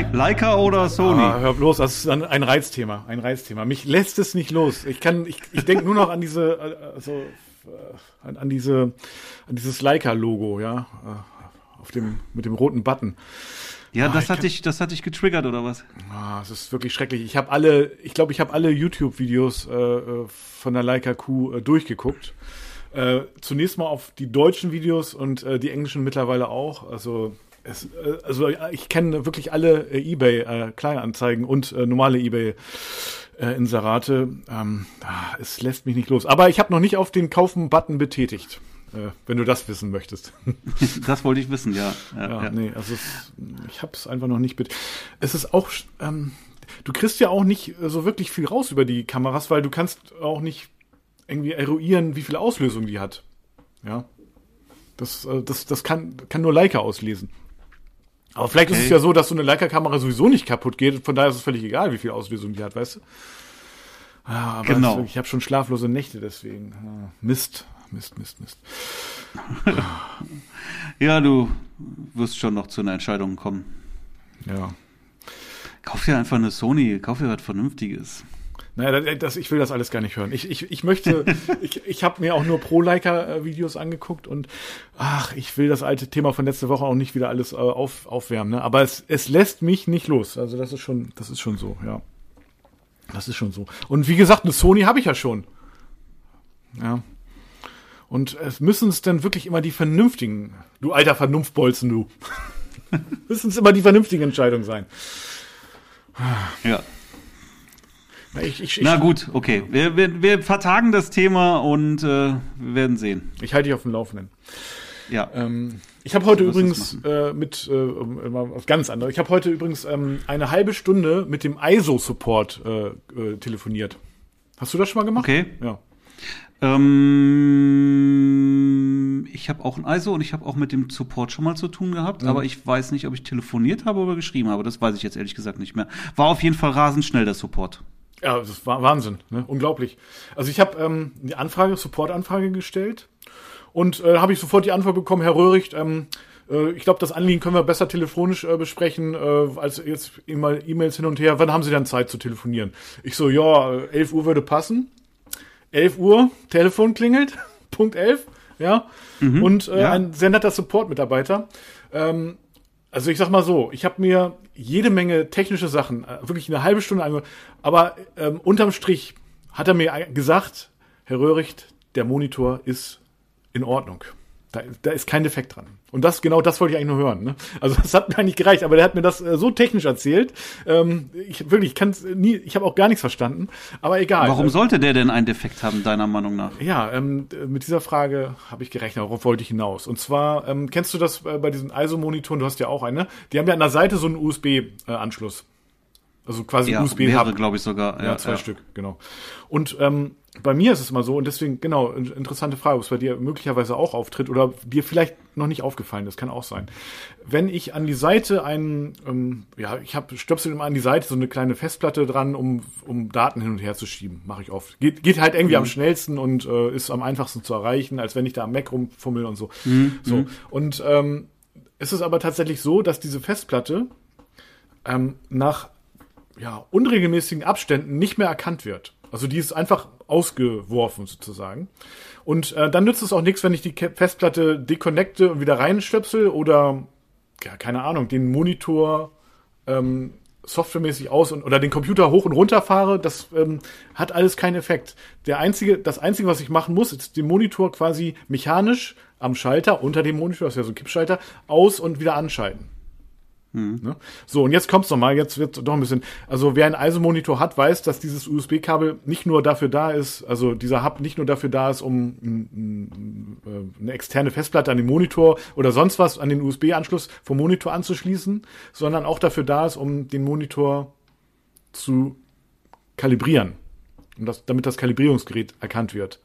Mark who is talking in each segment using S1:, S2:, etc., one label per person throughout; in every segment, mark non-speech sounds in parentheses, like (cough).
S1: Leica oder Sony?
S2: Ah, hör bloß, das ist ein, ein Reizthema, ein Reizthema. Mich lässt es nicht los. Ich kann, ich, ich denke nur noch an diese, äh, also äh, an, an diese, an dieses Leica-Logo, ja, äh, auf dem mit dem roten Button.
S1: Ja, das hat dich, das hat dich getriggert oder was?
S2: Ah, es ist wirklich schrecklich. Ich habe alle, ich glaube, ich habe alle YouTube-Videos äh, von der Leica Q äh, durchgeguckt. Äh, zunächst mal auf die deutschen Videos und die englischen mittlerweile auch. Also es, äh, also ich kenne wirklich alle äh, eBay äh, Kleinanzeigen und äh, normale eBay äh, Inserate. Ähm, ah, es lässt mich nicht los. Aber ich habe noch nicht auf den Kaufen-Button betätigt. Äh, wenn du das wissen möchtest. (laughs)
S1: das wollte ich wissen, ja. Ja,
S2: ja, ja. nee, also es, ich habe es einfach noch nicht. Bet es ist auch, ähm, du kriegst ja auch nicht so wirklich viel raus über die Kameras, weil du kannst auch nicht irgendwie eruieren, wie viel Auslösung die hat. Ja, das, äh, das, das kann, kann nur Leica auslesen. Aber vielleicht okay. ist es ja so, dass so eine Leica-Kamera sowieso nicht kaputt geht. Von daher ist es völlig egal, wie viel Auslösung die hat, weißt du? Ja, aber genau. ich habe schon schlaflose Nächte deswegen. Ja, Mist. Mist, Mist, Mist. (laughs)
S1: ja, du wirst schon noch zu einer Entscheidung kommen.
S2: Ja.
S1: Kauf dir einfach eine Sony, kauf dir was Vernünftiges.
S2: Naja, das, ich will das alles gar nicht hören. Ich, ich, ich möchte, (laughs) ich, ich habe mir auch nur Pro-Leica-Videos angeguckt und ach, ich will das alte Thema von letzter Woche auch nicht wieder alles äh, auf, aufwärmen. Ne? Aber es, es lässt mich nicht los. Also das ist schon, das ist schon so, ja. Das ist schon so. Und wie gesagt, eine Sony habe ich ja schon. Ja. Und es müssen es dann wirklich immer die vernünftigen, du alter Vernunftbolzen, du. (laughs) müssen es immer die vernünftigen Entscheidungen sein.
S1: Ja. Ich, ich, Na gut, okay. Wir, wir, wir vertagen das Thema und äh, wir werden sehen.
S2: Ich halte dich auf dem Laufenden. Ja. Ähm, ich habe heute übrigens äh, mit äh, was ganz anderes. Ich habe heute übrigens ähm, eine halbe Stunde mit dem ISO-Support äh, äh, telefoniert. Hast du das schon mal gemacht?
S1: Okay. Ja. Ähm, ich habe auch ein ISO und ich habe auch mit dem Support schon mal zu tun gehabt, mhm. aber ich weiß nicht, ob ich telefoniert habe oder geschrieben habe. Das weiß ich jetzt ehrlich gesagt nicht mehr. War auf jeden Fall rasend schnell der Support.
S2: Ja, das war Wahnsinn, ne? unglaublich. Also ich habe ähm, die Anfrage, Support-Anfrage gestellt und äh, habe ich sofort die Antwort bekommen, Herr Röhricht, ähm, äh, ich glaube, das Anliegen können wir besser telefonisch äh, besprechen, äh, als jetzt immer E-Mails hin und her. Wann haben Sie dann Zeit zu telefonieren? Ich so, ja, 11 Uhr würde passen. 11 Uhr, Telefon klingelt, (laughs) Punkt 11, ja. Mhm, und äh, ja. ein sehr netter Support-Mitarbeiter. Ähm, also ich sag mal so, ich habe mir jede Menge technische Sachen, äh, wirklich eine halbe Stunde angehört, aber ähm, unterm Strich hat er mir gesagt, Herr Röhricht, der Monitor ist in Ordnung. Da, da ist kein Defekt dran. Und das, genau das wollte ich eigentlich nur hören. Ne? Also (laughs) das hat mir eigentlich gereicht, aber der hat mir das äh, so technisch erzählt. Ähm, ich wirklich, ich kann nie, ich habe auch gar nichts verstanden. Aber egal.
S1: Warum sollte der denn einen Defekt haben, deiner Meinung nach?
S2: Ja, ähm, mit dieser Frage habe ich gerechnet, worauf wollte ich hinaus. Und zwar, ähm, kennst du das äh, bei diesen ISO-Monitoren, du hast ja auch einen, ne? Die haben ja an der Seite so einen USB-Anschluss. Äh, also quasi
S1: ja,
S2: USB
S1: mehrere, glaube ich sogar.
S2: Ja, ja zwei ja. Stück, genau. Und ähm, bei mir ist es immer so, und deswegen, genau, interessante Frage, ob es bei dir möglicherweise auch auftritt oder dir vielleicht noch nicht aufgefallen ist, kann auch sein. Wenn ich an die Seite einen, ähm, ja, ich habe stöpsel immer an die Seite so eine kleine Festplatte dran, um, um Daten hin und her zu schieben, mache ich oft. Geht, geht halt irgendwie mhm. am schnellsten und äh, ist am einfachsten zu erreichen, als wenn ich da am Mac rumfummel und so. Mhm. So. Mhm. Und ähm, es ist aber tatsächlich so, dass diese Festplatte ähm, nach ja, unregelmäßigen Abständen nicht mehr erkannt wird. Also die ist einfach ausgeworfen sozusagen. Und äh, dann nützt es auch nichts, wenn ich die Festplatte deconnecte und wieder reinstöpsel oder, ja, keine Ahnung, den Monitor ähm, softwaremäßig aus und oder den Computer hoch und runter fahre, das ähm, hat alles keinen Effekt. Der einzige, das einzige, was ich machen muss, ist den Monitor quasi mechanisch am Schalter unter dem Monitor, das ist ja so ein Kippschalter, aus und wieder anschalten. Mhm. Ne? So, und jetzt kommt's nochmal, jetzt wird doch ein bisschen, also wer einen ISO-Monitor hat, weiß, dass dieses USB-Kabel nicht nur dafür da ist, also dieser Hub nicht nur dafür da ist, um äh, eine externe Festplatte an den Monitor oder sonst was an den USB-Anschluss vom Monitor anzuschließen, sondern auch dafür da ist, um den Monitor zu kalibrieren. Und das, damit das Kalibrierungsgerät erkannt wird.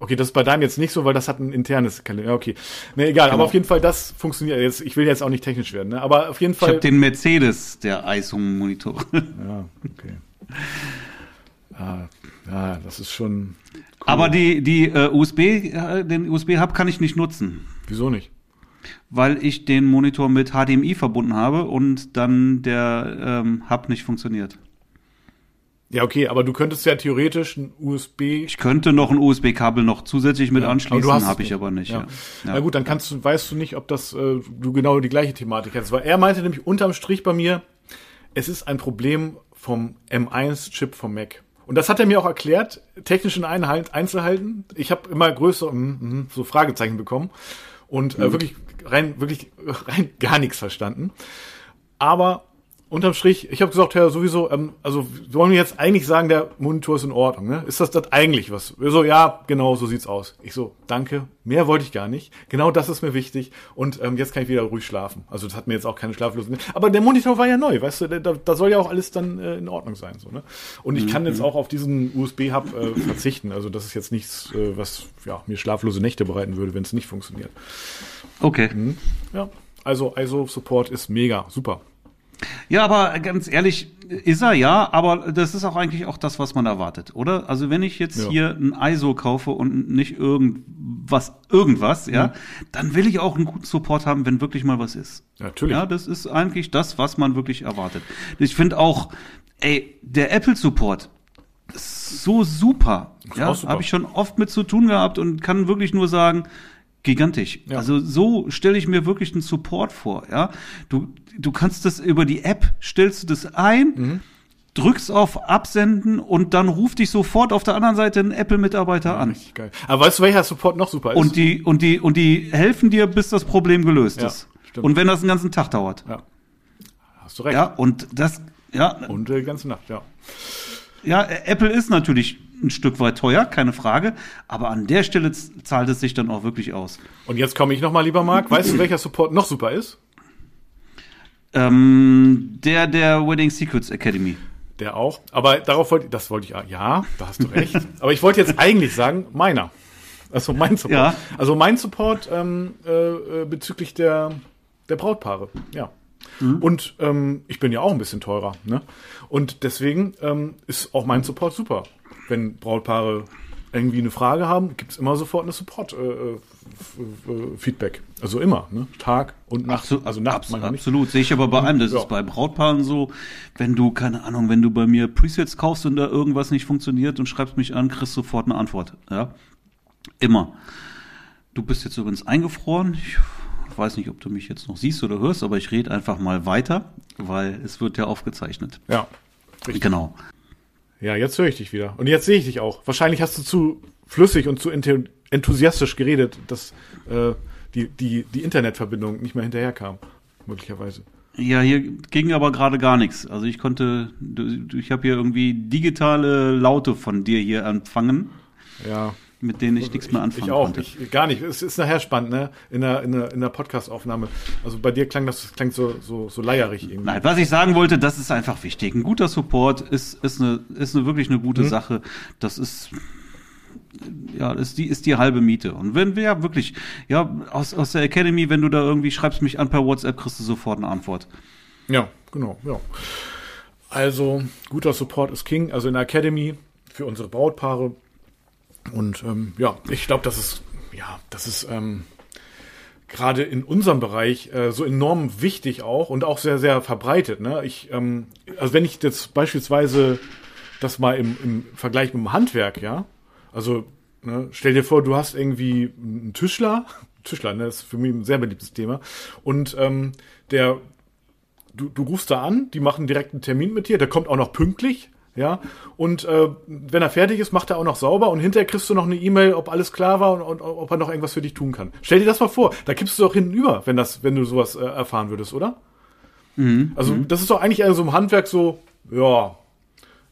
S2: Okay, das ist bei deinem jetzt nicht so, weil das hat ein internes Kalender. Ja, okay. Ne, egal, genau. aber auf jeden Fall, das funktioniert jetzt. Ich will jetzt auch nicht technisch werden, ne? aber auf jeden Fall.
S1: Ich habe den Mercedes der ISO-Monitor. (laughs)
S2: ja, okay. Ja, ja, das ist schon.
S1: Cool. Aber die, die äh, USB, äh, den USB-Hub kann ich nicht nutzen.
S2: Wieso nicht?
S1: Weil ich den Monitor mit HDMI verbunden habe und dann der ähm, Hub nicht funktioniert.
S2: Ja, okay, aber du könntest ja theoretisch ein USB.
S1: Ich könnte noch ein USB-Kabel noch zusätzlich mit
S2: Ja,
S1: anschließen, habe ich
S2: nicht.
S1: aber nicht.
S2: Ja.
S1: Ja.
S2: Na gut, dann kannst du, weißt du nicht, ob das äh, du genau die gleiche Thematik hast. Weil er meinte nämlich unterm Strich bei mir, es ist ein Problem vom M1-Chip vom Mac. Und das hat er mir auch erklärt, technischen Einhalt, Einzelheiten. Ich habe immer größere mm, mm, so Fragezeichen bekommen und
S1: Mhm.
S2: äh, wirklich rein wirklich rein gar nichts verstanden. Aber unterm Strich, ich habe gesagt, ja, sowieso, ähm, also wir wollen jetzt eigentlich sagen, der Monitor ist in Ordnung, ne? Ist das das eigentlich was? Wir So, ja, genau, so sieht's aus. Ich so, danke, mehr wollte ich gar nicht. Genau das ist mir wichtig und ähm, jetzt kann ich wieder ruhig schlafen. Also das hat mir jetzt auch keine Schlaflosen. Aber der Monitor war ja neu, weißt du, da, da soll ja auch alles dann äh, in Ordnung sein, so, ne? Und ich kann jetzt auch auf diesen USB-Hub äh, verzichten. Also das ist jetzt nichts, äh, was ja, mir schlaflose Nächte bereiten würde, wenn es nicht funktioniert.
S1: Okay.
S2: Ja, also ISO Support ist mega, super.
S1: Ja, aber ganz ehrlich, ist er ja, aber das ist auch eigentlich auch das, was man erwartet, oder? Also wenn ich jetzt
S2: Ja.
S1: hier ein ISO kaufe und nicht irgendwas, irgendwas, ja, dann will ich auch einen guten Support haben, wenn wirklich mal was ist.
S2: Natürlich.
S1: Ja, das ist eigentlich das, was man wirklich erwartet. Ich finde auch, ey, der Apple Support ist so super. Ja,
S2: auch super.
S1: habe ich schon oft mit zu tun gehabt und kann wirklich nur sagen, gigantisch.
S2: Ja.
S1: Also so stelle ich mir wirklich einen Support vor, ja. Du, du kannst das über die App, stellst du das ein,
S2: Mhm.
S1: drückst auf Absenden und dann ruft dich sofort auf der anderen Seite ein Apple-Mitarbeiter an.
S2: Richtig geil. Aber weißt du, welcher Support noch super ist?
S1: Und die, und die, und die helfen dir, bis das Problem gelöst
S2: Ja,
S1: ist.
S2: stimmt.
S1: Und wenn das einen ganzen Tag dauert.
S2: ja. Hast du recht.
S1: Ja, und das, ja,
S2: Und äh, die ganze Nacht, ja.
S1: ja, Apple ist natürlich ein Stück weit teuer, keine Frage, aber an der Stelle zahlt es sich dann auch wirklich aus.
S2: Und jetzt komme ich nochmal, lieber Marc. Weißt du, welcher Support noch super ist?
S1: Ähm, der der Wedding Secrets Academy.
S2: Der auch. Aber darauf wollte ich, das wollte ich, ja, da hast du recht. Aber ich wollte jetzt eigentlich sagen, meiner. Also mein Support.
S1: Ja.
S2: Also mein Support ähm, äh, äh, bezüglich der, der Brautpaare, ja. Und ähm, ich bin ja auch ein bisschen teurer, ne? Und deswegen ähm, ist auch mein Support super. Wenn Brautpaare irgendwie eine Frage haben, gibt's immer sofort eine Support-Feedback. also immer, ne? Tag und Nacht.
S1: Absolut,
S2: also nachts
S1: abs
S2: manchmal nicht.
S1: absolut. Sehe ich aber bei allem. Das
S2: Ja.
S1: ist bei Brautpaaren so. Wenn du, keine Ahnung, wenn du bei mir Presets kaufst und da irgendwas nicht funktioniert und schreibst mich an, kriegst sofort eine Antwort. Ja. Immer. Du bist jetzt übrigens eingefroren. Ich weiß nicht, ob du mich jetzt noch siehst oder hörst, aber ich rede einfach mal weiter, weil es wird ja aufgezeichnet.
S2: Ja. Richtig.
S1: Genau.
S2: Ja, jetzt höre ich dich wieder. Und jetzt sehe ich dich auch. Wahrscheinlich hast du zu flüssig und zu enthu- enthusiastisch geredet, dass äh, die, die, die Internetverbindung nicht mehr hinterherkam. Möglicherweise.
S1: Ja, hier ging aber gerade gar nichts. Also ich konnte, ich habe hier irgendwie digitale Laute von dir hier empfangen,
S2: Ja.
S1: Mit denen ich nichts mehr anfangen
S2: Ich auch.
S1: konnte.
S2: Ich, gar nicht. Es ist nachher spannend, ne? In der, in der, in der Podcast-Aufnahme. Also bei dir klang das, das so, so, so leierig irgendwie.
S1: Nein, was ich sagen wollte, das ist einfach wichtig. Ein guter Support ist, ist, eine, ist eine wirklich eine gute
S2: Mhm.
S1: Sache. Das ist, ja, ist die, ist die halbe Miete. Und wenn wir ja wirklich, ja, aus, aus der Academy, wenn du da irgendwie schreibst mich an per WhatsApp, kriegst du sofort eine Antwort.
S2: Ja, genau, ja. Also, guter Support ist King, also in der Academy für unsere Brautpaare. Und ähm, ja, ich glaube, das ist, ja, das ist ähm, gerade in unserem Bereich äh, so enorm wichtig auch und auch sehr, sehr verbreitet. Ne? Ich, ähm, also wenn ich jetzt beispielsweise das mal im, im Vergleich mit dem Handwerk, ja, also ne, stell dir vor, du hast irgendwie einen Tischler, (laughs) Tischler, ne, das ist für mich ein sehr beliebtes Thema, und ähm, der du, du rufst da an, die machen direkt einen Termin mit dir, der kommt auch noch pünktlich, ja, und äh, wenn er fertig ist, macht er auch noch sauber und hinterher kriegst du noch eine E-Mail, ob alles klar war und, und ob er noch irgendwas für dich tun kann. Stell dir das mal vor, da kippst du doch hinten über, wenn das, wenn du sowas äh, erfahren würdest, oder? Also das ist doch eigentlich eher so im Handwerk so, ja,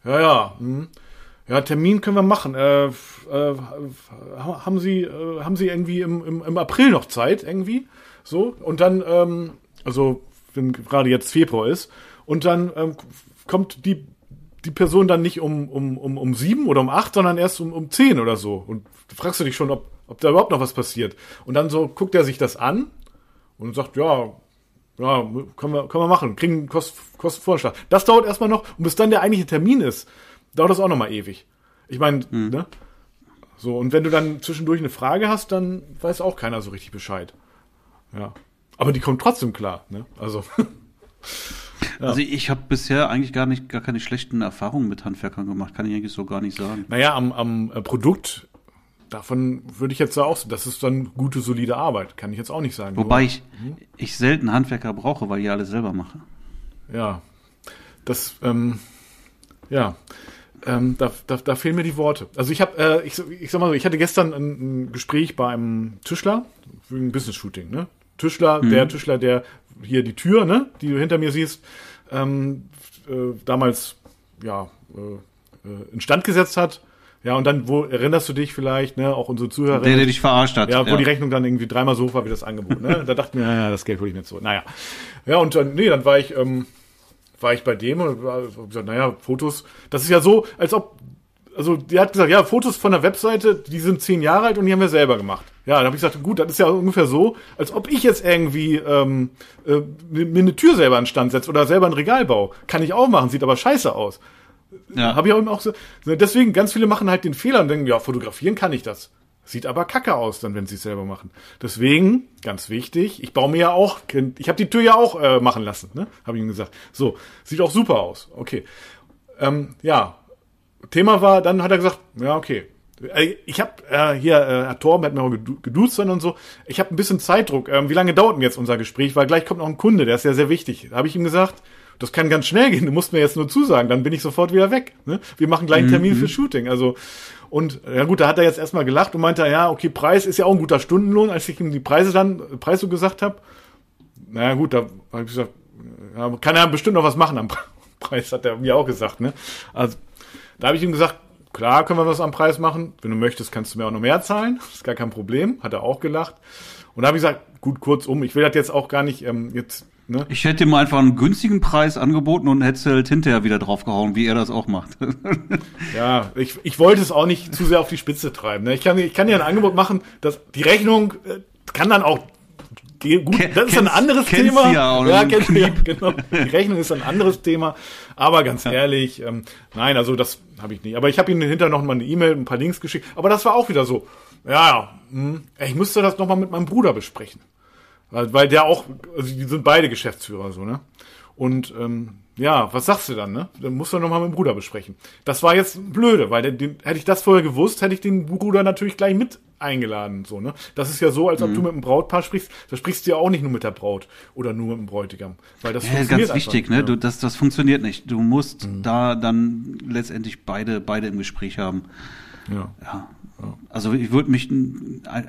S2: ja, ja, hm. ja, Termin können wir machen. Äh, äh, ha- haben Sie, äh, haben Sie irgendwie im, im, im April noch Zeit irgendwie? So und dann, ähm, also wenn gerade jetzt Februar ist und dann ähm, kommt die die Person dann nicht um, um, um, um sieben oder um acht, sondern erst um, um zehn oder so. Und du fragst du dich schon, ob, ob da überhaupt noch was passiert. Und dann so guckt er sich das an und sagt, ja, ja, können wir, können wir machen, kriegen Kost, Kostenvorschlag. Das dauert erstmal noch und bis dann der eigentliche Termin ist, dauert das auch nochmal ewig. Ich meine, ne? So, und wenn du dann zwischendurch eine Frage hast, dann weiß auch keiner so richtig Bescheid. Ja. Aber die kommen trotzdem klar, ne? Also. (laughs)
S1: Ja. Also ich habe bisher eigentlich gar nicht, gar keine schlechten Erfahrungen mit Handwerkern gemacht, kann ich eigentlich so gar nicht sagen.
S2: Naja, am, am äh, Produkt, davon würde ich jetzt auch, das ist dann gute, solide Arbeit, kann ich jetzt auch nicht sagen.
S1: Wobei Nur, ich, hm? ich selten Handwerker brauche, weil ich alles selber mache.
S2: Ja, das, ähm, ja, ähm, da, da, da fehlen mir die Worte. Also ich habe, äh, ich, ich sag mal so, ich hatte gestern ein, ein Gespräch bei einem Tischler für ein Business-Shooting, ne? Tischler, mhm. der Tischler, der hier die Tür, ne, die du hinter mir siehst, ähm, äh, damals ja äh, äh, instand gesetzt hat. Ja, und dann, wo erinnerst du dich vielleicht, ne, auch unsere Zuhörer.
S1: Der, der dich verarscht hat.
S2: Ja, wo ja. die Rechnung dann irgendwie dreimal so war wie das Angebot, ne? (laughs) Da dachte ich mir, naja, das Geld hole ich nicht so. Naja. Ja, und dann, nee, dann war ich, ähm, war ich bei dem und war, gesagt, naja, Fotos, das ist ja so, als ob also die hat gesagt, ja, Fotos von der Webseite, die sind zehn Jahre alt und die haben wir selber gemacht. Ja, dann habe ich gesagt, gut, das ist ja ungefähr so, als ob ich jetzt irgendwie ähm, äh, mir eine Tür selber in Stand setze oder selber ein Regal baue. Kann ich auch machen, sieht aber scheiße aus. Ja. Habe ich auch so. Deswegen, ganz viele machen halt den Fehler und denken, ja, fotografieren kann ich das. Sieht aber kacke aus, dann, wenn sie es selber machen. Deswegen, ganz wichtig, ich baue mir ja auch, ich habe die Tür ja auch äh, machen lassen, ne? Habe ich ihm gesagt. So, sieht auch super aus. Okay. Ähm, ja, Thema war, dann hat er gesagt, ja, okay. Äh, ich habe äh, hier, äh, Herr Torben hat mir auch geduzt und so. Ich habe ein bisschen Zeitdruck. Ähm, wie lange dauert denn jetzt unser Gespräch? Weil gleich kommt noch ein Kunde, der ist ja sehr wichtig. Da habe ich ihm gesagt, das kann ganz schnell gehen. Du musst mir jetzt nur zusagen, dann bin ich sofort wieder weg. Ne? Wir machen gleich einen Termin mhm. für Shooting. Also und ja gut, da hat er jetzt erstmal gelacht und meinte, ja, okay, Preis ist ja auch ein guter Stundenlohn, als ich ihm die Preise dann, Preis so gesagt habe. Naja gut, da habe ich gesagt, ja, kann er bestimmt noch was machen am (laughs) Preis, hat er mir auch gesagt. Ne? Also da habe ich ihm gesagt, klar können wir was am Preis machen. Wenn du möchtest, kannst du mir auch noch mehr zahlen. Das (laughs) ist gar kein Problem. Hat er auch gelacht. Und da habe ich gesagt, gut, kurzum, ich will das jetzt auch gar nicht ähm, jetzt. Ne?
S1: Ich hätte ihm einfach einen günstigen Preis angeboten und hätte halt hinterher wieder draufgehauen, wie er das auch macht. (laughs)
S2: ja, ich, ich wollte es auch nicht zu sehr auf die Spitze treiben. Ne? Ich kann, ich kann dir ein Angebot machen, dass die Rechnung äh, kann dann auch gut, das ist ein anderes Thema. Ja, ja, kennt, ja, genau. Die Rechnung ist ein anderes Thema. Aber ganz ja. ehrlich, ähm, nein, also das habe ich nicht. Aber ich habe ihm hinterher noch mal eine E-Mail, ein paar Links geschickt. Aber das war auch wieder so. Ja, hm, ich musste das noch mal mit meinem Bruder besprechen. Weil, weil der auch, also die sind beide Geschäftsführer so, ne? Und ähm, ja, was sagst du dann, ne? Dann musst du nochmal mit dem Bruder besprechen. Das war jetzt blöde, weil den, den, hätte ich das vorher gewusst, hätte ich den Bruder natürlich gleich mit eingeladen, so, ne? Das ist ja so, als ob mhm. du mit einem Brautpaar sprichst, da sprichst du ja auch nicht nur mit der Braut oder nur mit dem Bräutigam, weil das
S1: ja, funktioniert ganz wichtig, ne? Ja. Du, das, das funktioniert nicht. Du musst mhm. da dann letztendlich beide, beide im Gespräch haben. Ja. ja. Also ich würde mich, äh,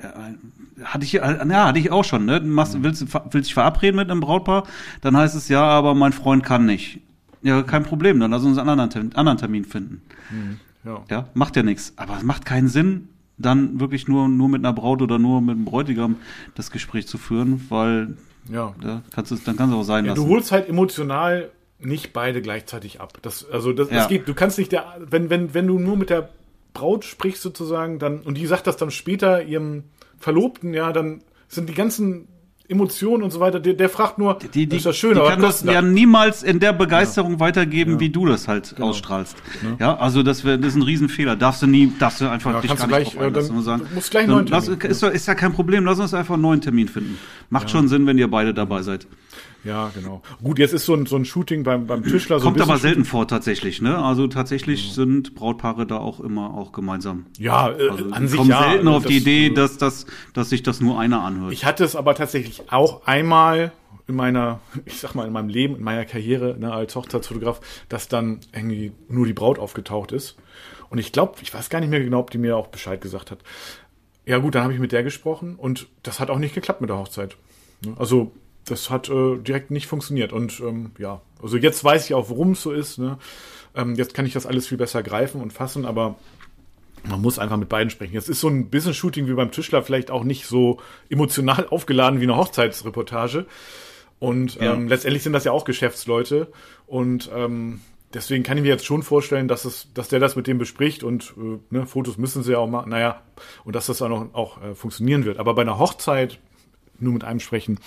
S1: hatte ich, äh, ja, hatte ich auch schon, ne? Du machst, willst, willst dich verabreden mit einem Brautpaar, dann heißt es ja, aber mein Freund kann nicht. Ja, kein Problem, dann lass uns einen anderen, anderen Termin finden. Mhm, ja. ja, macht ja nichts. Aber es macht keinen Sinn, dann wirklich nur, nur mit einer Braut oder nur mit einem Bräutigam das Gespräch zu führen, weil ja. da kannst du, dann kannst du auch sein
S2: ja,
S1: lassen.
S2: Du holst halt emotional nicht beide gleichzeitig ab. Das, also das, ja. das geht, du kannst nicht der, wenn, wenn, wenn du nur mit der Braut sprichst sozusagen, dann, und die sagt das dann später ihrem Verlobten, ja, dann sind die ganzen Emotionen und so weiter, der, der fragt nur,
S1: die, die, ist das schön, die aber kann das ja niemals in der Begeisterung ja. weitergeben, ja. wie du das halt genau. ausstrahlst. Ja. ja, also das, wär, das ist ein Riesenfehler. Darfst du nie, darfst du einfach ja, dich gar
S2: nicht gleich, äh, dann, sagen. Du musst gleich einen neuen
S1: Termin. Lass, ist, ist ja kein Problem, lass uns einfach einen neuen Termin finden. Macht schon Sinn, wenn ihr beide dabei seid.
S2: Ja, genau. Gut, jetzt ist so ein, so ein Shooting beim, beim Tischler
S1: so Kommt aber selten vor tatsächlich, ne? Also tatsächlich ja. sind Brautpaare da auch immer auch gemeinsam.
S2: Ja, äh,
S1: also, an sich kommen ja. selten auf das, die Idee, äh, dass, dass, dass sich das nur einer anhört.
S2: Ich hatte es aber tatsächlich auch einmal in meiner, (laughs) ich sag mal, in meinem Leben, in meiner Karriere ne, als Hochzeitsfotograf, dass dann irgendwie nur die Braut aufgetaucht ist. Und ich glaube, ich weiß gar nicht mehr genau, ob die mir auch Bescheid gesagt hat. Ja gut, dann habe ich mit der gesprochen und das hat auch nicht geklappt mit der Hochzeit. Ne? Also das hat äh, direkt nicht funktioniert. Und ähm, ja, also jetzt weiß ich auch, warum es so ist. Ne? Ähm, jetzt kann ich das alles viel besser greifen und fassen, aber man muss einfach mit beiden sprechen. Jetzt ist so ein Business-Shooting wie beim Tischler vielleicht auch nicht so emotional (laughs) aufgeladen wie eine Hochzeitsreportage. Und ja. ähm, letztendlich sind das ja auch Geschäftsleute. Und ähm, deswegen kann ich mir jetzt schon vorstellen, dass es, dass der das mit dem bespricht und äh, ne, Fotos müssen sie ja auch machen, naja, und dass das dann auch, auch äh, funktionieren wird. Aber bei einer Hochzeit nur mit einem sprechen,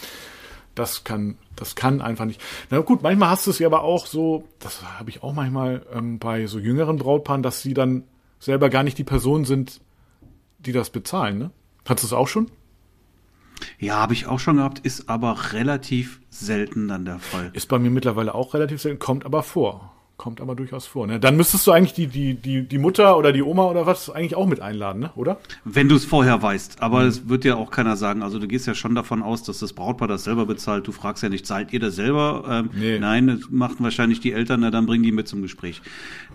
S2: das kann, das kann einfach nicht. Na gut, manchmal hast du es ja aber auch so, das habe ich auch manchmal ähm, bei so jüngeren Brautpaaren, dass sie dann selber gar nicht die Person sind, die das bezahlen, ne? Hattest du es auch schon?
S1: Ja, habe ich auch schon gehabt, ist aber relativ selten dann der Fall.
S2: Ist bei mir mittlerweile auch relativ selten, kommt aber vor. Kommt aber durchaus vor. Ne? Dann müsstest du eigentlich die, die, die, die Mutter oder die Oma oder was eigentlich auch mit einladen, ne? oder?
S1: Wenn du es vorher weißt. Aber es mhm. wird ja auch keiner sagen. Also du gehst ja schon davon aus, dass das Brautpaar das selber bezahlt. Du fragst ja nicht, zahlt ihr das selber? Ähm, nee. Nein, das machen wahrscheinlich die Eltern, na, dann bringen die mit zum Gespräch.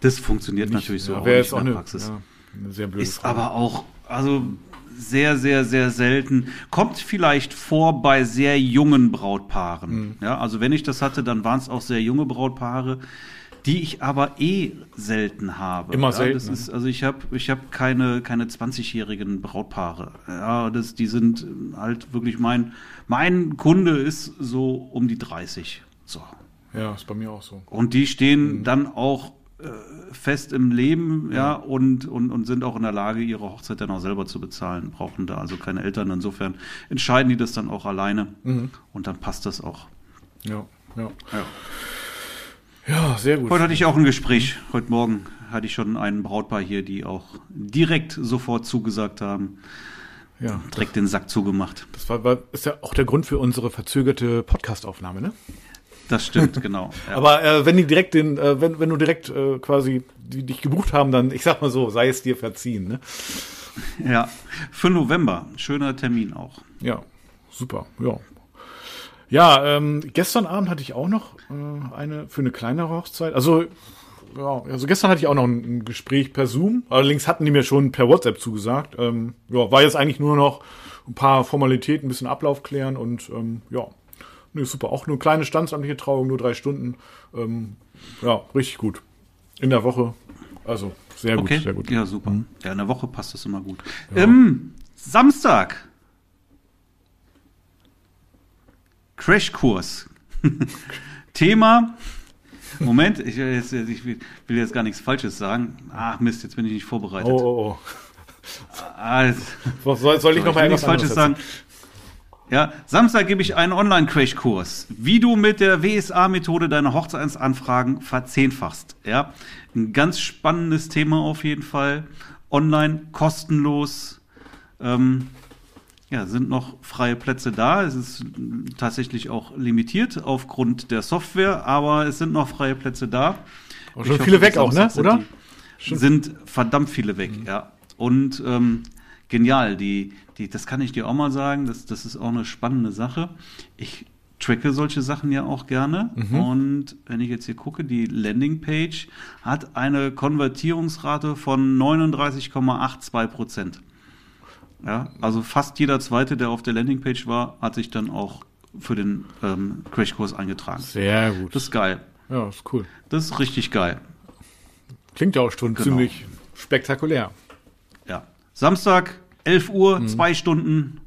S1: Das funktioniert nicht, natürlich so
S2: ja, auch nicht in der eine, Praxis. Ja,
S1: eine sehr blöde Ist Frage. aber auch, also sehr, sehr, sehr selten. Kommt vielleicht vor bei sehr jungen Brautpaaren. Mhm. Ja, also wenn ich das hatte, dann waren es auch sehr junge Brautpaare die ich aber eh selten habe.
S2: Immer
S1: ja,
S2: selten.
S1: Das ist, also ich habe ich hab keine, keine 20-jährigen Brautpaare. Ja, das, die sind halt wirklich mein, mein Kunde ist so um die 30. So.
S2: Ja, ist bei mir auch so.
S1: Und die stehen mhm. dann auch äh, fest im Leben, ja, ja, und, und, und sind auch in der Lage, ihre Hochzeit dann auch selber zu bezahlen, brauchen da also keine Eltern. Insofern entscheiden die das dann auch alleine mhm. und dann passt das auch.
S2: Ja, ja. ja. Ja, sehr gut.
S1: Heute hatte ich auch ein Gespräch. Heute Morgen hatte ich schon einen Brautpaar hier, die auch direkt sofort zugesagt haben. Ja. Direkt den Sack zugemacht.
S2: Das war, war ist ja auch der Grund für unsere verzögerte Podcastaufnahme, ne?
S1: Das stimmt, genau.
S2: Ja. (laughs) Aber äh, wenn die direkt den, äh, wenn, wenn du direkt äh, quasi die, dich gebucht haben, dann, ich sag mal so, sei es dir verziehen, ne?
S1: Ja, für November. Schöner Termin auch.
S2: Ja, super. Ja, ja, ähm, gestern Abend hatte ich auch noch eine für eine kleinere Hochzeit. Also, ja, also gestern hatte ich auch noch ein, Gespräch per Zoom. Allerdings hatten die mir schon per WhatsApp zugesagt. Ähm, ja, war jetzt eigentlich nur noch ein paar Formalitäten, ein bisschen Ablauf klären und ähm, ja, nee, super. Auch eine kleine standsamtliche Trauung, nur drei Stunden. Ähm, ja, richtig gut. In der Woche. Also sehr gut,
S1: okay.
S2: sehr gut.
S1: Ja, super. Mhm. Ja, in der Woche passt das immer gut. Ja. Ähm, Samstag Crashkurs. (laughs) Thema. Moment, ich, jetzt, ich, will jetzt gar nichts Falsches sagen. Ach Mist, jetzt bin ich nicht vorbereitet. Oh, oh, oh.
S2: Ah, soll, soll, ich noch mal
S1: nichts Falsches sagen? Ja, Samstag gebe ich einen Online-Crashkurs, wie du mit der WSA-Methode deine Hochzeitsanfragen verzehnfachst. Ja, ein ganz spannendes Thema auf jeden Fall. Online, kostenlos. Ähm, ja, sind noch freie Plätze da. Es ist tatsächlich auch limitiert aufgrund der Software, aber es sind noch freie Plätze da.
S2: Und schon hoffe, viele weg auch, ne? Oder?
S1: Die, sind verdammt viele weg, mhm. ja. Und ähm, genial, die, die, das kann ich dir auch mal sagen, das, das ist auch eine spannende Sache. Ich tracke solche Sachen ja auch gerne. Mhm. Und wenn ich jetzt hier gucke, die Landingpage hat eine Konvertierungsrate von 39,82 Prozent. Ja, also fast jeder zweite, der auf der Landingpage war, hat sich dann auch für den ähm, Crashkurs eingetragen.
S2: Sehr gut.
S1: Das ist geil.
S2: Ja, ist cool.
S1: Das ist richtig geil.
S2: Klingt ja auch schon genau. ziemlich spektakulär.
S1: Ja. Samstag, 11 Uhr, mhm. zwei Stunden,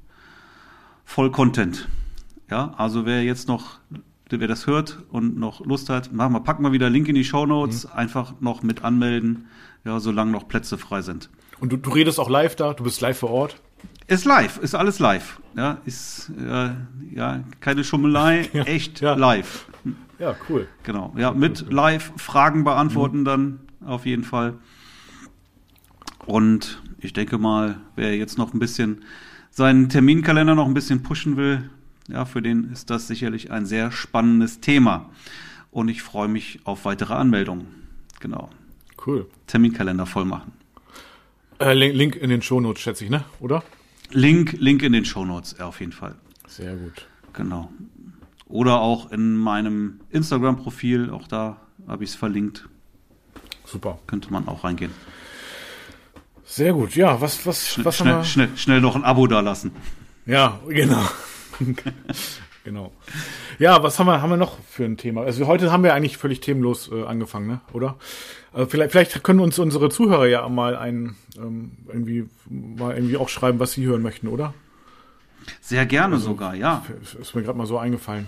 S1: voll Content. Ja, also wer jetzt noch, wer das hört und noch Lust hat, machen wir, packen wir wieder Link in die Show Notes, mhm. einfach noch mit anmelden, ja, solange noch Plätze frei sind.
S2: Und du, du redest auch live da, du bist live vor Ort?
S1: Ist live, ist alles live. Ja, ist äh, ja keine Schummelei, (laughs) ja, echt ja. live.
S2: Ja, cool.
S1: Genau. Ja, mit live Fragen beantworten mhm. dann auf jeden Fall. Und ich denke mal, wer jetzt noch ein bisschen seinen Terminkalender noch ein bisschen pushen will, ja, für den ist das sicherlich ein sehr spannendes Thema. Und ich freue mich auf weitere Anmeldungen. Genau.
S2: Cool.
S1: Terminkalender voll machen.
S2: Äh, Link in den Shownotes, schätze ich, ne? Oder?
S1: Link, Link in den Shownotes, ja, auf jeden Fall.
S2: Sehr gut.
S1: Genau. Oder auch in meinem Instagram-Profil, auch da habe ich es verlinkt.
S2: Super.
S1: Könnte man auch reingehen.
S2: Sehr gut, ja, was, was,
S1: Schn
S2: was
S1: schnell, haben wir? Schnell, schnell noch ein Abo da lassen.
S2: Ja, genau. (laughs) genau. Ja, was haben wir, haben wir noch für ein Thema? Also heute haben wir eigentlich völlig themenlos äh, angefangen, ne? oder? Äh, vielleicht, vielleicht können uns unsere Zuhörer ja mal ein, ähm, irgendwie, mal irgendwie auch schreiben, was sie hören möchten, oder?
S1: Sehr gerne also, sogar, ja.
S2: Ist mir gerade mal so eingefallen.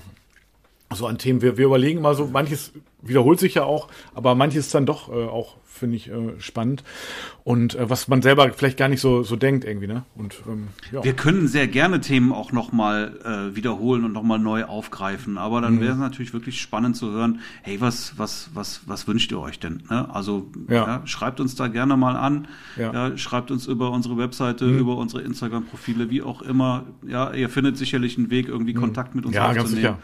S2: So an Themen. Wir, wir überlegen immer so, manches wiederholt sich ja auch, aber manches dann doch äh, auch finde ich äh, spannend und äh, was man selber vielleicht gar nicht so so denkt irgendwie ne und ähm,
S1: ja. wir können sehr gerne Themen auch noch mal äh, wiederholen und noch mal neu aufgreifen aber dann mhm. wäre es natürlich wirklich spannend zu hören hey was was was was wünscht ihr euch denn ne? also ja. ja. schreibt uns da gerne mal an ja. schreibt uns über unsere Webseite mhm. über unsere Instagram Profile wie auch immer ja ihr findet sicherlich einen Weg irgendwie mhm. Kontakt mit uns
S2: ja, aufzunehmen ganz sicher.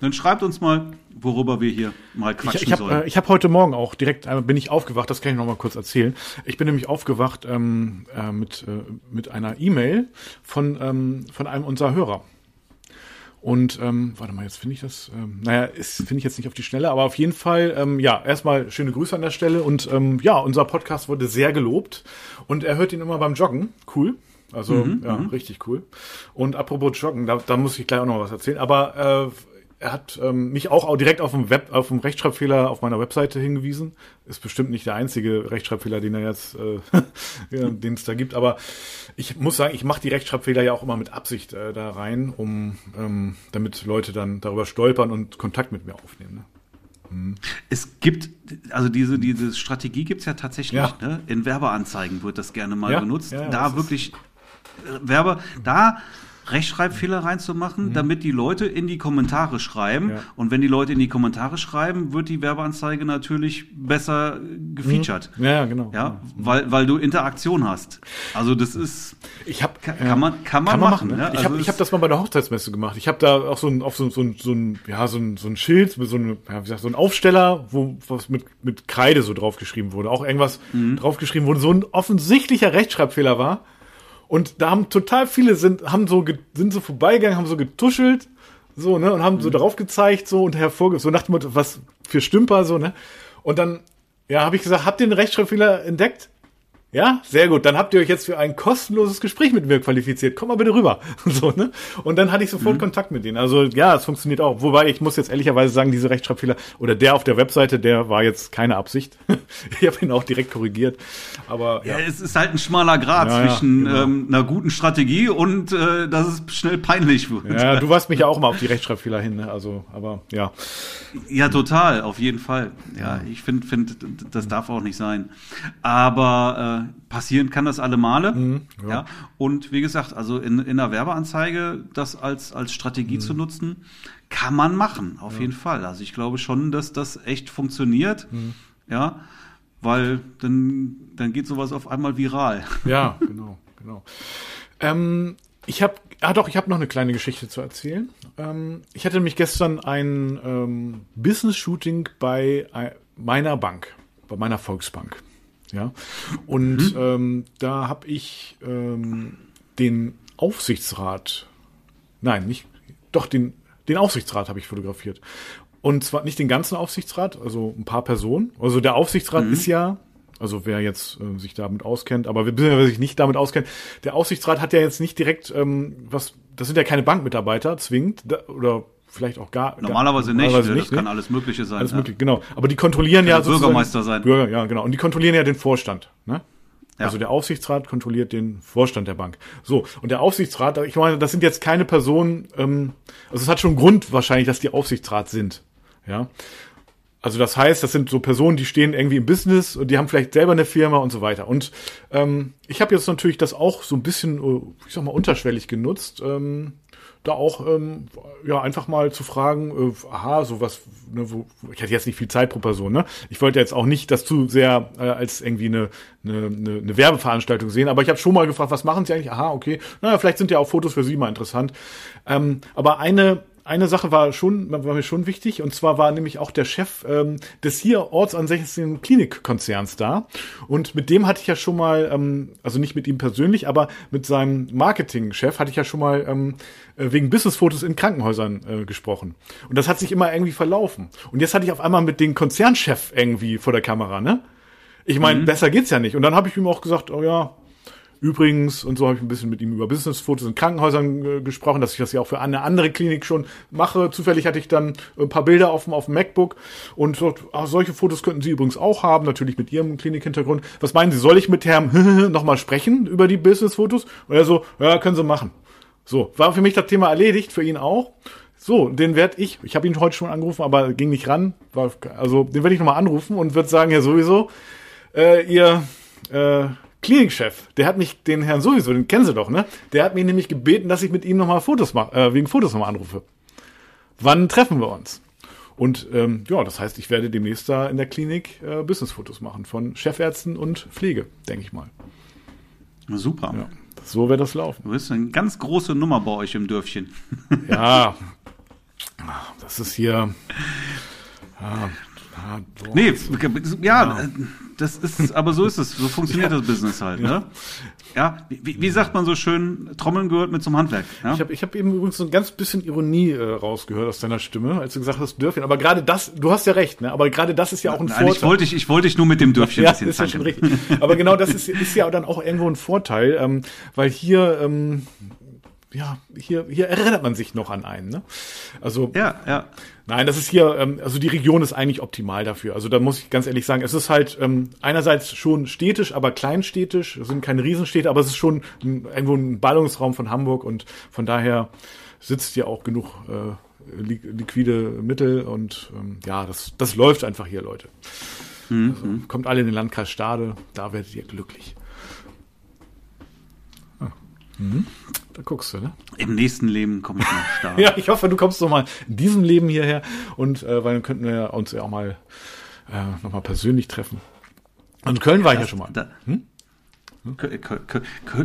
S1: Dann schreibt uns mal, worüber wir hier mal quatschen
S2: ich, ich hab,
S1: sollen.
S2: Äh, ich habe heute Morgen auch direkt äh, bin ich aufgewacht, das kann ich noch mal kurz erzählen. Ich bin nämlich aufgewacht ähm, äh, mit, äh, mit einer E-Mail von, ähm, von einem unserer Hörer. Und ähm, warte mal, jetzt finde ich das, ähm, naja, finde ich jetzt nicht auf die Schnelle, aber auf jeden Fall, ähm, ja, erstmal schöne Grüße an der Stelle und ähm, ja, unser Podcast wurde sehr gelobt und er hört ihn immer beim Joggen. Cool. Also mhm, ja, mhm. richtig cool. Und apropos Joggen, da, da muss ich gleich auch noch was erzählen. Aber äh, er hat ähm, mich auch direkt auf dem Web, auf dem Rechtschreibfehler auf meiner Webseite hingewiesen. Ist bestimmt nicht der einzige Rechtschreibfehler, den er jetzt, äh, (laughs) den es da gibt. Aber ich muss sagen, ich mache die Rechtschreibfehler ja auch immer mit Absicht äh, da rein, um ähm, damit Leute dann darüber stolpern und Kontakt mit mir aufnehmen. Ne?
S1: Hm. Es gibt, also diese, diese Strategie gibt's ja tatsächlich, ja. Ne? In Werbeanzeigen wird das gerne mal ja, benutzt. Ja, da wirklich äh, Werbe, da Rechtschreibfehler reinzumachen, mhm. damit die Leute in die Kommentare schreiben. Ja. Und wenn die Leute in die Kommentare schreiben, wird die Werbeanzeige natürlich besser gefeatured.
S2: Mhm. Ja, genau.
S1: Ja, ja, weil, weil du Interaktion hast. Also das ist,
S2: ich hab,
S1: kann, kann man, kann man, kann man machen. machen
S2: ne? Ich also habe, ich habe das mal bei der Hochzeitsmesse gemacht. Ich habe da auch so ein, auf so, so, so ein, ja, so ein, so ein Schild mit so einem, ja, wie gesagt, so ein Aufsteller, wo was mit, mit Kreide so draufgeschrieben wurde. Auch irgendwas mhm. draufgeschrieben wurde, so ein offensichtlicher Rechtschreibfehler war. Und da haben total viele sind, haben so, sind so vorbeigegangen, haben so getuschelt, so, ne, und haben mhm. so drauf gezeigt, so, und hervorge, so nach dem Motto, was für Stümper, so, ne. Und dann, ja, habe ich gesagt, habt ihr den Rechtschreibfehler entdeckt? Ja, sehr gut. Dann habt ihr euch jetzt für ein kostenloses Gespräch mit mir qualifiziert. Komm mal bitte rüber. (laughs) So, ne? Und dann hatte ich sofort mhm. Kontakt mit denen. Also ja, es funktioniert auch. Wobei ich muss jetzt ehrlicherweise sagen, diese Rechtschreibfehler oder der auf der Webseite, der war jetzt keine Absicht. (laughs) ich habe ihn auch direkt korrigiert. Aber
S1: ja, ja, es ist halt ein schmaler Grad ja, zwischen ja, genau. ähm, einer guten Strategie und äh, dass es schnell peinlich wird.
S2: Ja, du warst mich ja auch mal auf die Rechtschreibfehler hin. Ne? Also, aber ja.
S1: Ja, total, auf jeden Fall. Ja, ich finde, find, das darf auch nicht sein. Aber äh, passieren kann das alle Male. Mhm, ja. ja. Und wie gesagt, also in, in einer Werbeanzeige das als, als Strategie mhm. zu nutzen, kann man machen, auf ja. jeden Fall. Also ich glaube schon, dass das echt funktioniert. Mhm. Ja, weil dann, dann geht sowas auf einmal viral. (laughs)
S2: Ja, genau, genau. Ähm, ich habe, ah doch, ich habe noch eine kleine Geschichte zu erzählen. Ähm, ich hatte nämlich gestern ein ähm, Business-Shooting bei meiner Bank, bei meiner Volksbank. Ja. Und mhm. ähm, da habe ich ähm, den Aufsichtsrat, nein, nicht, doch den, den Aufsichtsrat habe ich fotografiert. Und zwar nicht den ganzen Aufsichtsrat, also ein paar Personen. Also der Aufsichtsrat mhm. ist ja, also wer jetzt äh, sich damit auskennt, aber wer sich nicht damit auskennt, der Aufsichtsrat hat ja jetzt nicht direkt ähm, was, das sind ja keine Bankmitarbeiter zwingend da, oder vielleicht auch gar
S1: normalerweise,
S2: gar,
S1: nicht. Normalerweise nicht. Das kann alles Mögliche sein.
S2: Alles ja. mögliche, genau. Aber die kontrollieren kann ja
S1: Bürgermeister sein.
S2: Bürger, ja, genau. Und die kontrollieren ja den Vorstand. Ne? Ja. Also der Aufsichtsrat kontrolliert den Vorstand der Bank. So und der Aufsichtsrat, ich meine, das sind jetzt keine Personen. Ähm, also es hat schon Grund wahrscheinlich, dass die Aufsichtsrat sind. Ja. Also das heißt, das sind so Personen, die stehen irgendwie im Business und die haben vielleicht selber eine Firma und so weiter. Und ähm, ich habe jetzt natürlich das auch so ein bisschen, äh, ich sag mal, unterschwellig genutzt. Ähm, da auch ähm, ja einfach mal zu fragen, äh, aha, sowas, ne, wo, ich hatte jetzt nicht viel Zeit pro Person, ne? Ich wollte jetzt auch nicht das zu sehr äh, als irgendwie eine, eine, eine, Werbeveranstaltung sehen, aber ich habe schon mal gefragt, was machen Sie eigentlich? Aha, okay, naja, vielleicht sind ja auch Fotos für Sie mal interessant. Ähm, aber eine eine Sache war schon, war mir schon wichtig, und zwar war nämlich auch der Chef ähm, des hier ortsansässigen Klinikkonzerns da. Und mit dem hatte ich ja schon mal, ähm, also nicht mit ihm persönlich, aber mit seinem Marketingchef hatte ich ja schon mal ähm, äh, wegen Businessfotos in Krankenhäusern äh, gesprochen. Und das hat sich immer irgendwie verlaufen. Und jetzt hatte ich auf einmal mit dem Konzernchef irgendwie vor der Kamera, ne? Ich meine, mhm. besser geht's ja nicht. Und dann habe ich ihm auch gesagt, oh ja, Übrigens, und so habe ich ein bisschen mit ihm über Businessfotos in Krankenhäusern äh, gesprochen, dass ich das ja auch für eine andere Klinik schon mache. Zufällig hatte ich dann ein paar Bilder auf dem, auf dem MacBook und so, ach, solche Fotos könnten Sie übrigens auch haben, natürlich mit Ihrem Klinikhintergrund. Was meinen Sie, soll ich mit Herrn (laughs) nochmal sprechen über die Businessfotos? Und er so, ja, können Sie machen. So, war für mich das Thema erledigt, für ihn auch. So, den werde ich, ich habe ihn heute schon angerufen, aber ging nicht ran. War, also den werde ich nochmal anrufen und würde sagen, ja sowieso, äh, ihr äh, Klinikchef, der hat mich, den Herrn sowieso, den kennen Sie doch, ne? Der hat mich nämlich gebeten, dass ich mit ihm nochmal Fotos mache, äh, wegen Fotos nochmal anrufe. Wann treffen wir uns? Und ähm, ja, das heißt, ich werde demnächst da in der Klinik äh, Businessfotos machen von Chefärzten und Pflege, denke ich mal.
S1: Super.
S2: Ja, so wird das laufen.
S1: Du bist eine ganz große Nummer bei euch im Dörfchen. (laughs)
S2: Ja, das ist hier. Ja,
S1: ja, nee, ja, ja, das ist, aber so ist es. So funktioniert (laughs) ja. das Business halt, ne? Ja, wie, wie, sagt man so schön, Trommeln gehört mit zum Handwerk. Ja?
S2: Ich habe ich hab eben übrigens so ein ganz bisschen Ironie äh, rausgehört aus deiner Stimme, als du gesagt hast, Dörfchen. Aber gerade das, du hast ja recht, ne? Aber gerade das ist ja auch ein
S1: Nein,
S2: Vorteil.
S1: Ich wollte, ich, ich wollte dich nur mit dem Dörfchen (laughs)
S2: ja, ein bisschen ist ja schon richtig. Aber genau das ist, ist ja dann auch irgendwo ein Vorteil, ähm, weil hier ähm, ja, hier, hier erinnert man sich noch an einen. Ne? Also
S1: ja, ja.
S2: Nein, das ist hier, ähm, also die Region ist eigentlich optimal dafür. Also da muss ich ganz ehrlich sagen, es ist halt ähm, einerseits schon städtisch, aber kleinstädtisch. Es sind keine Riesenstädte, aber es ist schon ein, irgendwo ein Ballungsraum von Hamburg und von daher sitzt hier auch genug äh, li liquide Mittel und ähm, ja, das, das läuft einfach hier, Leute. Mhm. Also, kommt alle in den Landkreis Stade, da werdet ihr glücklich. Mhm. Da guckst du, ne?
S1: Im nächsten Leben komme ich noch stark. (laughs)
S2: ja, ich hoffe, du kommst noch mal in diesem Leben hierher und äh, weil dann könnten wir uns ja auch mal äh, noch mal persönlich treffen. Und Köln war das, ich ja schon mal. Da, hm?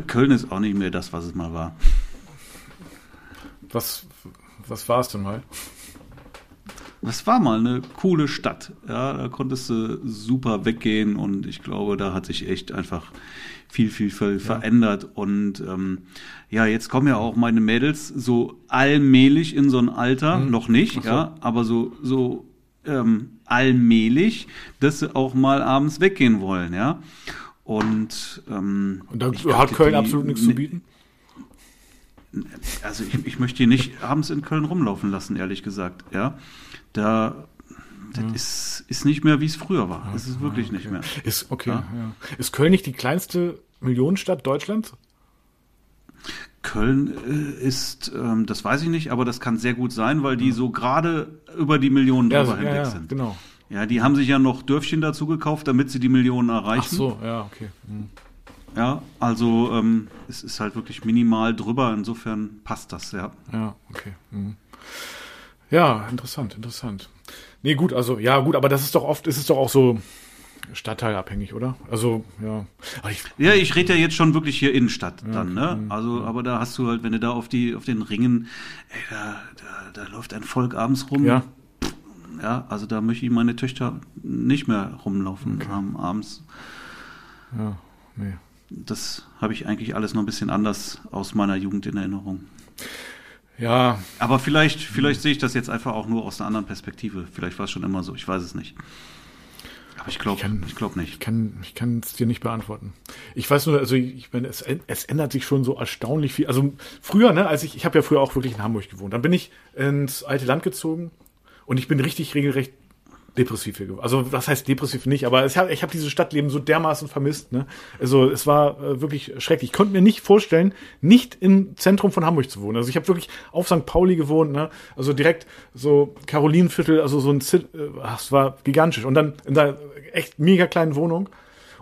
S1: Köln ist auch nicht mehr das, was es mal war.
S2: Was, was war es denn mal?
S1: Das war mal eine coole Stadt. Ja, da konntest du super weggehen und ich glaube, da hat sich echt einfach viel, viel, viel ja. verändert. Und ähm, ja, jetzt kommen ja auch meine Mädels so allmählich in so ein Alter, mhm. noch nicht, so. ja, aber so, so ähm, allmählich, dass sie auch mal abends weggehen wollen, ja. Und, ähm,
S2: Und da hat Köln die, absolut nichts zu bieten?
S1: Also ich, ich möchte hier nicht abends in Köln rumlaufen lassen, ehrlich gesagt, ja. Da das ja. ist, ist nicht mehr, wie es früher war. Das ist wirklich
S2: okay.
S1: nicht mehr.
S2: Ist, okay, ja. Ja. Ist Köln nicht die kleinste Millionenstadt Deutschlands?
S1: Köln äh, ist, ähm, das weiß ich nicht, aber das kann sehr gut sein, weil die so gerade über die Millionen drüber ja, hinweg sind.
S2: Genau.
S1: Ja, die haben sich ja noch Dörfchen dazu gekauft, damit sie die Millionen erreichen. Ach
S2: so, ja, okay. Mhm.
S1: Ja, also ähm, es ist halt wirklich minimal drüber, insofern passt das, ja.
S2: Ja, okay. Mhm. Ja, interessant, interessant. Nee, gut, also ja, gut, aber das ist doch oft, ist es doch auch so stadtteilabhängig, oder? Also, ja.
S1: Ich, ja, ich rede ja jetzt schon wirklich hier Innenstadt ja, dann, ne? Also, aber da hast du halt, wenn du da auf die, auf den Ringen, ey, da, da, da läuft ein Volk abends rum.
S2: Ja.
S1: Ja, also da möchte ich meine Töchter nicht mehr rumlaufen okay. haben abends.
S2: Ja, nee.
S1: Das habe ich eigentlich alles noch ein bisschen anders aus meiner Jugend in Erinnerung.
S2: Ja.
S1: Aber vielleicht, vielleicht sehe ich das jetzt einfach auch nur aus einer anderen Perspektive. Vielleicht war es schon immer so, ich weiß es nicht. Aber ich glaube ich, ich glaub nicht.
S2: Ich kann ich kann es dir nicht beantworten. Ich weiß nur, also ich meine, es, es ändert sich schon so erstaunlich viel. Also früher, ne, als ich, ich habe ja früher auch wirklich in Hamburg gewohnt. Dann bin ich ins alte Land gezogen und ich bin richtig regelrecht depressiv hier geworden. Also was heißt depressiv nicht, aber ich habe ich hab dieses Stadtleben so dermaßen vermisst. Ne? Also es war äh, wirklich schrecklich. Ich konnte mir nicht vorstellen, nicht im Zentrum von Hamburg zu wohnen. Also ich habe wirklich auf St. Pauli gewohnt, ne? also direkt so Karolinenviertel, also so ein, äh, es war gigantisch. Und dann in einer echt mega kleinen Wohnung.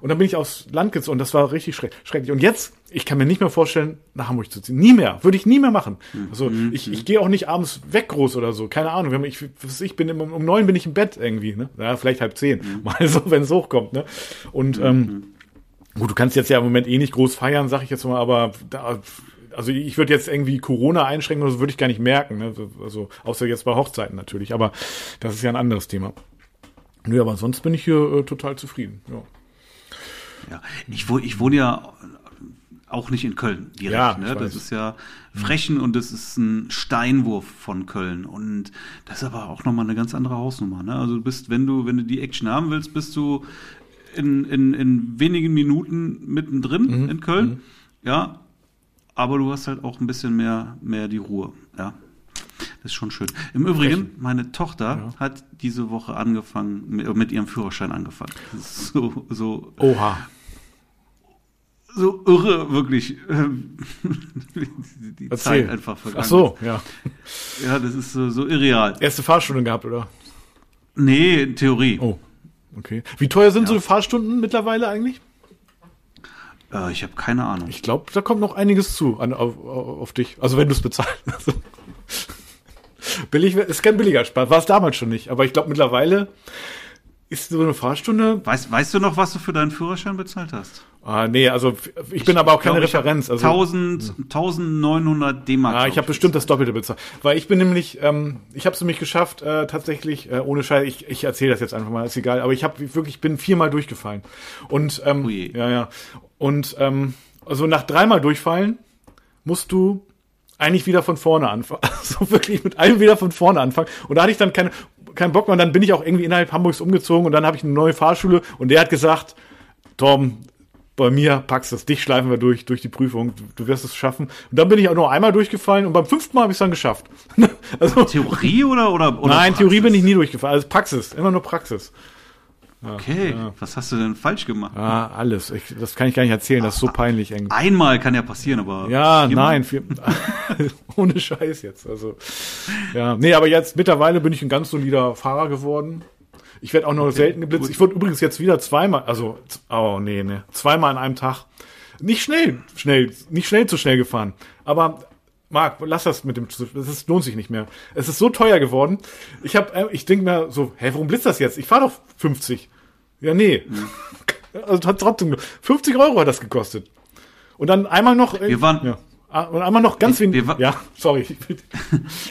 S2: Und dann bin ich aufs Land gezogen und das war richtig schrecklich. Und jetzt, ich kann mir nicht mehr vorstellen, nach Hamburg zu ziehen. Nie mehr. Würde ich nie mehr machen. Also mhm. ich, ich gehe auch nicht abends weg groß oder so. Keine Ahnung. Ich, ich bin um, neun bin ich im Bett irgendwie. Ne? Ja, vielleicht halb zehn. Mhm. (laughs) Mal so, wenn es hochkommt. Ne? Und ähm, mhm. gut, du kannst jetzt ja im Moment eh nicht groß feiern, sag ich jetzt mal, aber da, also ich würde jetzt irgendwie Corona einschränken, das würde ich gar nicht merken. Ne? Also außer jetzt bei Hochzeiten natürlich. Aber das ist ja ein anderes Thema. Nö, aber sonst bin ich hier äh, total zufrieden. Ja.
S1: Ja, ich, ich wohne ja auch nicht in Köln direkt. Ja, ne? Das ist ja Frechen und das ist ein Steinwurf von Köln. Und das ist aber auch nochmal eine ganz andere Hausnummer. Ne? Also du bist, wenn du, wenn du die Action haben willst, bist du in, in, in wenigen Minuten mittendrin mhm. in Köln. Mhm. Ja. Aber du hast halt auch ein bisschen mehr, mehr die Ruhe. Ja. Das ist schon schön. Im Übrigen, meine Tochter ja. hat diese Woche angefangen, mit, mit ihrem Führerschein angefangen. (laughs) So, so.
S2: Oha
S1: so irre, wirklich. ähm, (laughs) die. Zeit einfach vergangen.
S2: Ach so, ja.
S1: Ja, das ist so, so irreal.
S2: Erste Fahrstunde gehabt, oder?
S1: Nee, in Theorie.
S2: Oh, okay. Wie teuer sind so Fahrstunden mittlerweile eigentlich?
S1: Äh, ich habe keine Ahnung.
S2: Ich glaube, da kommt noch einiges zu an, auf, auf dich. Also wenn du es bezahlst. (laughs) Billig ist kein billiger Spaß. War es damals schon nicht. Aber ich glaube mittlerweile ist so eine Fahrstunde.
S1: Weißt, weißt du noch, was du für deinen Führerschein bezahlt hast?
S2: Ah, nee, also ich bin aber auch keine
S1: glaub,
S2: Referenz. Also,
S1: 1000, 1900 D-Mark.
S2: Ah, ich habe bestimmt das Doppelte bezahlt. Weil ich bin nämlich, ähm, ich habe es nämlich geschafft, äh, tatsächlich, äh, ohne Scheiß, ich, ich erzähle das jetzt einfach mal, ist egal, aber ich habe wirklich, ich bin viermal durchgefallen. Und, ähm,
S1: Oh
S2: ja, ja. Und, ähm, also nach dreimal durchfallen musst du eigentlich wieder von vorne anfangen. (laughs) Also wirklich mit allem wieder von vorne anfangen. Und da hatte ich dann keine, keinen Bock mehr. Und dann bin ich auch irgendwie innerhalb Hamburgs umgezogen und dann habe ich eine neue Fahrschule und der hat gesagt, Torben, bei mir packst du es, dich schleifen wir durch, durch die Prüfung, du, du wirst es schaffen. Und dann bin ich auch nur einmal durchgefallen und beim fünften Mal habe ich es dann geschafft. (laughs) also,
S1: Theorie oder, oder, oder
S2: nein,
S1: Praxis?
S2: Theorie bin ich nie durchgefallen, also Praxis, immer nur Praxis.
S1: Okay, was hast du denn falsch gemacht?
S2: Ah, alles. Ich, das kann ich gar nicht erzählen, das ist so peinlich eng.
S1: Einmal kann ja passieren, aber.
S2: Ja, nein, für, (laughs) ohne Scheiß jetzt. Also, ja, nee, aber jetzt mittlerweile bin ich ein ganz solider Fahrer geworden. Ich werde auch noch selten geblitzt. Ich wurde übrigens jetzt wieder zweimal, also, oh nee, nee, zweimal an einem Tag. Nicht schnell, schnell, nicht schnell zu schnell gefahren. Aber Marc, lass das mit dem, das ist, lohnt sich nicht mehr. Es ist so teuer geworden. Ich habe, ich denke mir so, hä, warum blitzt das jetzt? Ich fahre doch 50. Ja, nee. (laughs) Also hat trotzdem 50 Euro hat das gekostet. Und dann einmal noch.
S1: Wir waren-
S2: Ja. Ah, Und einmal noch ganz wenig. Ja, sorry. Ich (laughs) bin,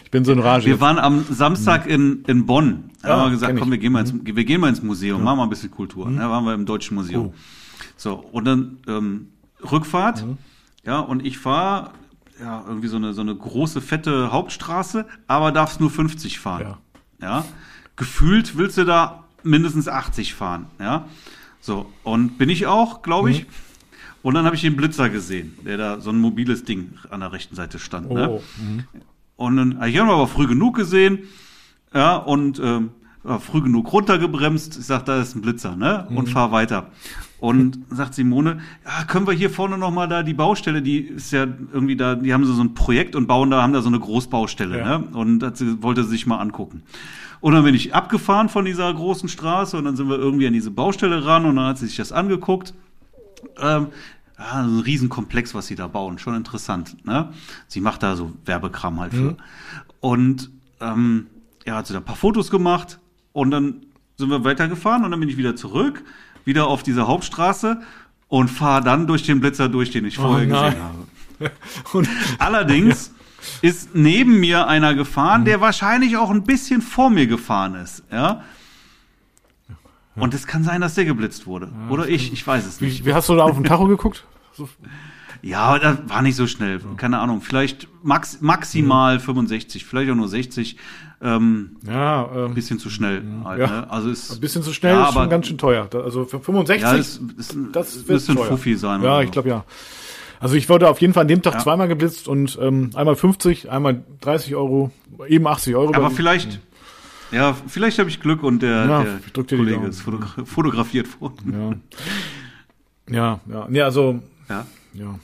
S2: ich bin so in Rage.
S1: Wir waren am Samstag in, in Bonn. Da
S2: Ja,
S1: haben wir gesagt, komm, wir gehen mal ins, wir gehen mal ins Museum, machen mal ein bisschen Kultur. Da waren wir im Deutschen Museum.
S2: Oh.
S1: So, und dann ähm, Rückfahrt,
S2: Mhm.
S1: ja, und ich fahre ja, irgendwie so eine, so eine große, fette Hauptstraße, aber darfst nur 50 fahren.
S2: Ja.
S1: Ja. Gefühlt willst du da mindestens 80 fahren, ja. So, und bin ich auch, glaube
S2: Mhm.
S1: ich. Und dann habe ich den Blitzer gesehen, der da so ein mobiles Ding an der rechten Seite stand. Ne?
S2: Oh,
S1: Und dann, ich habe ihn aber früh genug gesehen, ja, und ähm, früh genug runtergebremst. Ich sag, da ist ein Blitzer, ne? Und fahr weiter. Und sagt Simone, ja, können wir hier vorne noch mal da die Baustelle, die ist ja irgendwie da, die haben so, so ein Projekt und bauen da, haben da so eine Großbaustelle,
S2: Ja.
S1: ne? Und das wollte sie sich mal angucken. Und dann bin ich abgefahren von dieser großen Straße und dann sind wir irgendwie an diese Baustelle ran und dann hat sie sich das angeguckt. Ähm, ja, so ein Riesenkomplex, was sie da bauen. Schon interessant. Ne? Sie macht da so Werbekram halt für. Und ähm, ja, hat sie da ein paar Fotos gemacht und dann sind wir weitergefahren und dann bin ich wieder zurück, wieder auf dieser Hauptstraße und fahre dann durch den Blitzer durch, den ich vorher
S2: nein.
S1: gesehen habe. (laughs)
S2: Und
S1: Allerdings (laughs) ist neben mir einer gefahren, der wahrscheinlich auch ein bisschen vor mir gefahren ist, ja. Und es kann sein, dass der geblitzt wurde. Oder ich, ich weiß es nicht.
S2: wie, wie hast du da auf den Tacho (laughs) geguckt?
S1: Ja, das war nicht so schnell. Keine Ahnung. Vielleicht max, maximal 65, vielleicht auch nur 60. Ähm,
S2: ja, ähm,
S1: bisschen zu schnell halt,
S2: Ja.
S1: ne? Also ist
S2: ein bisschen zu schnell
S1: Ja,
S2: ist schon
S1: aber-
S2: ganz schön teuer. Also für 65,
S1: ja, es, es,
S2: das wird
S1: ein. Fuffi sein.
S2: Ja, ich glaube ja. Also ich wurde auf jeden Fall an dem Tag
S1: Ja.
S2: zweimal geblitzt und ähm, einmal 50, einmal 30 Euro, eben 80 Euro.
S1: Aber vielleicht, ja, vielleicht habe ich Glück und der,
S2: Ja,
S1: der Kollege ist fotogra (laughs) fotografiert worden.
S2: Ja. Ja, ja. Nee, also,
S1: Ja.
S2: ja.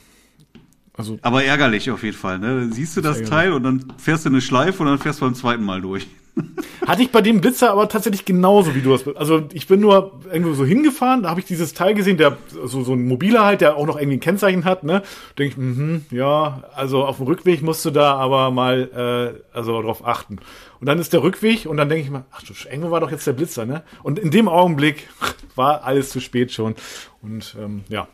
S2: Also,
S1: Aber ärgerlich auf jeden Fall. Ne? Dann Siehst du das
S2: ärgerlich.
S1: Teil und dann fährst du eine Schleife und dann fährst du beim zweiten Mal durch. (laughs)
S2: hatte ich bei dem Blitzer aber tatsächlich genauso wie du das. Also ich bin nur irgendwo so hingefahren, da habe ich dieses Teil gesehen, der so, so ein mobiler halt, der auch noch irgendwie ein Kennzeichen hat, ne? Denke ich, mhm, ja, also auf dem Rückweg musst du da aber mal äh, also drauf achten. Und dann ist der Rückweg und dann denke ich mal, ach du, irgendwo war doch jetzt der Blitzer, ne? Und in dem Augenblick (laughs) war alles zu spät schon. Und ähm, ja.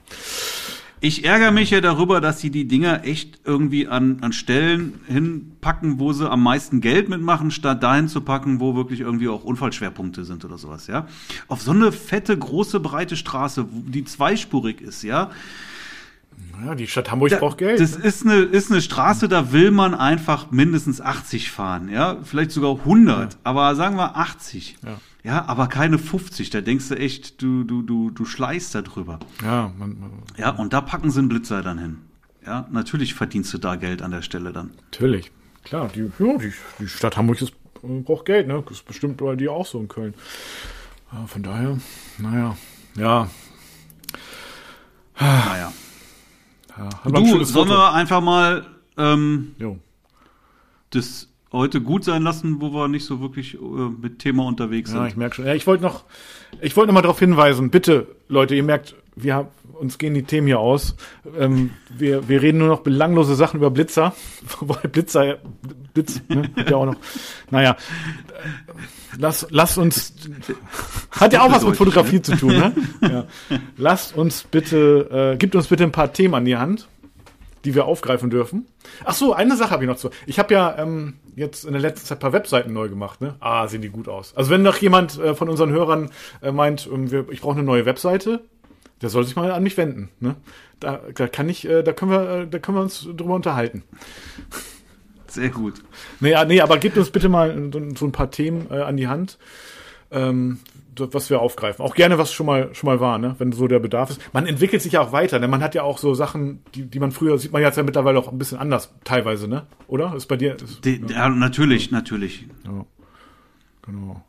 S1: Ich ärgere mich ja darüber, dass sie die Dinger echt irgendwie an, an Stellen hinpacken, wo sie am meisten Geld mitmachen, statt dahin zu packen, wo wirklich irgendwie auch Unfallschwerpunkte sind oder sowas, ja. Auf so eine fette, große, breite Straße, die zweispurig ist, ja.
S2: Ja, die Stadt Hamburg
S1: Da-
S2: braucht Geld.
S1: Das ist eine, ist eine Straße, da will man einfach mindestens 80 fahren, ja. Vielleicht sogar 100, aber sagen wir 80.
S2: Ja.
S1: Ja, aber keine 50. Da denkst du echt, du, du, du, du schleißt da drüber.
S2: ja, man, man,
S1: Ja, und da packen sie einen Blitzer dann hin. Ja, natürlich verdienst du da Geld an der Stelle dann.
S2: Natürlich. Klar, die, ja, die, die Stadt Hamburg ist, äh, braucht Geld, ne? Das ist bestimmt bei dir auch so in Köln. Ja, von daher, naja, ja,
S1: Naja.
S2: Ja,
S1: Du, sollen wir einfach mal ähm, das heute gut sein lassen, wo wir nicht so wirklich äh, mit Thema unterwegs
S2: Ja,
S1: sind?
S2: ich merke schon. Ja, ich wollte noch, ich wollte noch mal darauf hinweisen, bitte, Leute, ihr merkt, wir haben, uns gehen die Themen hier aus. Ähm, wir, wir reden nur noch belanglose Sachen über Blitzer. (laughs) Wobei Blitzer, Blitz, ne, hat ja auch noch. Naja, lass, lass uns, hat ja auch was mit Fotografie zu tun, ne? (laughs) Ja. Lasst uns bitte, äh, gibt uns bitte ein paar Themen an die Hand, die wir aufgreifen dürfen. Ach so, eine Sache habe ich noch zu. Ich habe ja ähm, jetzt in der letzten Zeit ein paar Webseiten neu gemacht. Ne? Ah, sehen die gut aus. Also wenn noch jemand äh, von unseren Hörern äh, meint, ähm, wir, ich brauche eine neue Webseite, der soll sich mal an mich wenden. Ne? Da, da kann ich, äh, da können wir, äh, da können wir uns drüber unterhalten.
S1: Sehr gut.
S2: Nee, ja, nee, aber gebt uns bitte mal so, ein paar Themen äh, an die Hand, ähm, was wir aufgreifen. Auch gerne, was schon mal schon mal war, ne? wenn so der Bedarf ist. Man entwickelt sich ja auch weiter, denn man hat ja auch so Sachen, die, die man früher sieht man jetzt ja mittlerweile auch ein bisschen anders teilweise, ne? Oder? Ist bei dir? Ist,
S1: De, ja, natürlich, natürlich.
S2: ja. Genau.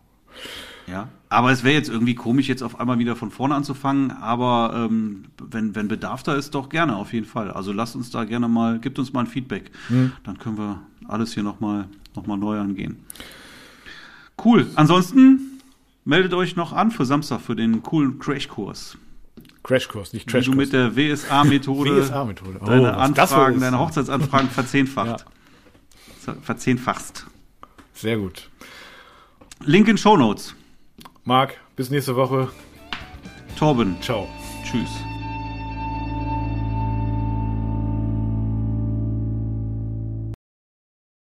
S1: Ja. Aber es wäre jetzt irgendwie komisch, jetzt auf einmal wieder von vorne anzufangen. Aber ähm, wenn, wenn Bedarf da ist, doch gerne, auf jeden Fall. Also lasst uns da gerne mal, gibt uns mal ein Feedback. Dann können wir alles hier nochmal noch mal neu angehen. Cool. Ansonsten meldet euch noch an für Samstag für den coolen Crashkurs.
S2: Crashkurs, nicht
S1: Wie du mit der WSA-Methode (laughs)
S2: WSA-Methode. Oh,
S1: deine Anfragen, deine Hochzeitsanfragen verzehnfacht. Verzehnfachst.
S2: Sehr gut.
S1: Link in Show Notes.
S2: Marc, bis nächste Woche.
S1: Torben,
S2: Ciao.
S1: tschüss.